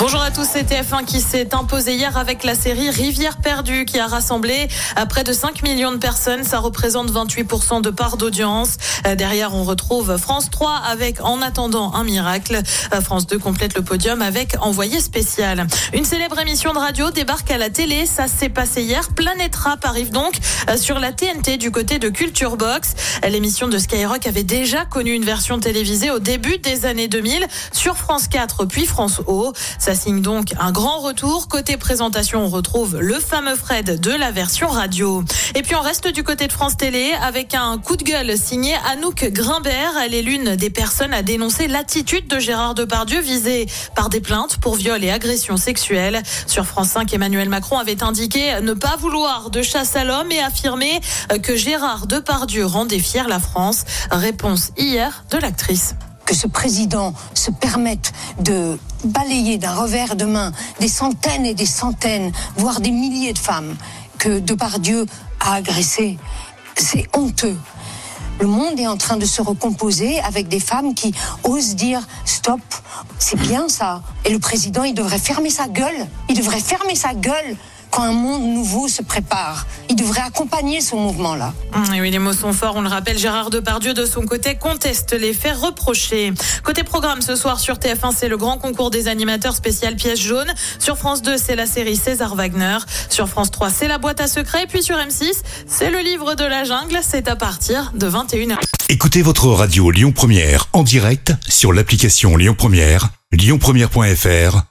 Bonjour à tous, c'est TF1 qui s'est imposé hier avec la série Rivière perdue qui a rassemblé à près de 5 millions de personnes. Ça représente 28% de part d'audience. Euh, Derrière, on retrouve France 3 avec En attendant un miracle. Euh, France 2 complète le podium avec Envoyé spécial. Une célèbre émission de radio débarque à la télé. Ça s'est passé hier. Planète Rap arrive donc euh, sur la TNT du côté de Culture Box. L'émission de Skyrock avait déjà connu une version télévisée au début des années 2000 sur France 4 puis France O. signe donc un grand retour. Côté présentation, on retrouve le fameux Fred de la version radio. Et puis on reste du côté de France Télé avec un coup de gueule signé Anouk Grimbert. Elle est l'une des personnes à dénoncer l'attitude de Gérard Depardieu visé par des plaintes pour viol et agression sexuelle. Sur France 5, Emmanuel Macron avait indiqué ne pas vouloir de chasse à l'homme et affirmé que Gérard Depardieu rendait fière la France. Réponse hier de l'actrice que ce président se permette de balayer d'un revers de main des centaines et des centaines, voire des milliers de femmes que Depardieu a agressées, c'est honteux. Le monde est en train de se recomposer avec des femmes qui osent dire stop, c'est bien ça. Et le président, il devrait fermer sa gueule. Il devrait fermer sa gueule quand un monde nouveau se prépare. Il devrait accompagner ce mouvement-là. Mmh, Et oui, les mots sont forts. On le rappelle, Gérard Depardieu, de son côté, conteste les faits reprochés. Côté programme, ce soir sur TF1, c'est le grand concours des animateurs spécial pièce jaune. Sur France 2, c'est la série César Wagner. Sur France 3, c'est la boîte à secrets. Et puis sur M6, c'est le livre de la jungle. C'est à partir de 21h. Écoutez votre radio Lyon Première en direct sur l'application Lyon Première, lyonpremière.fr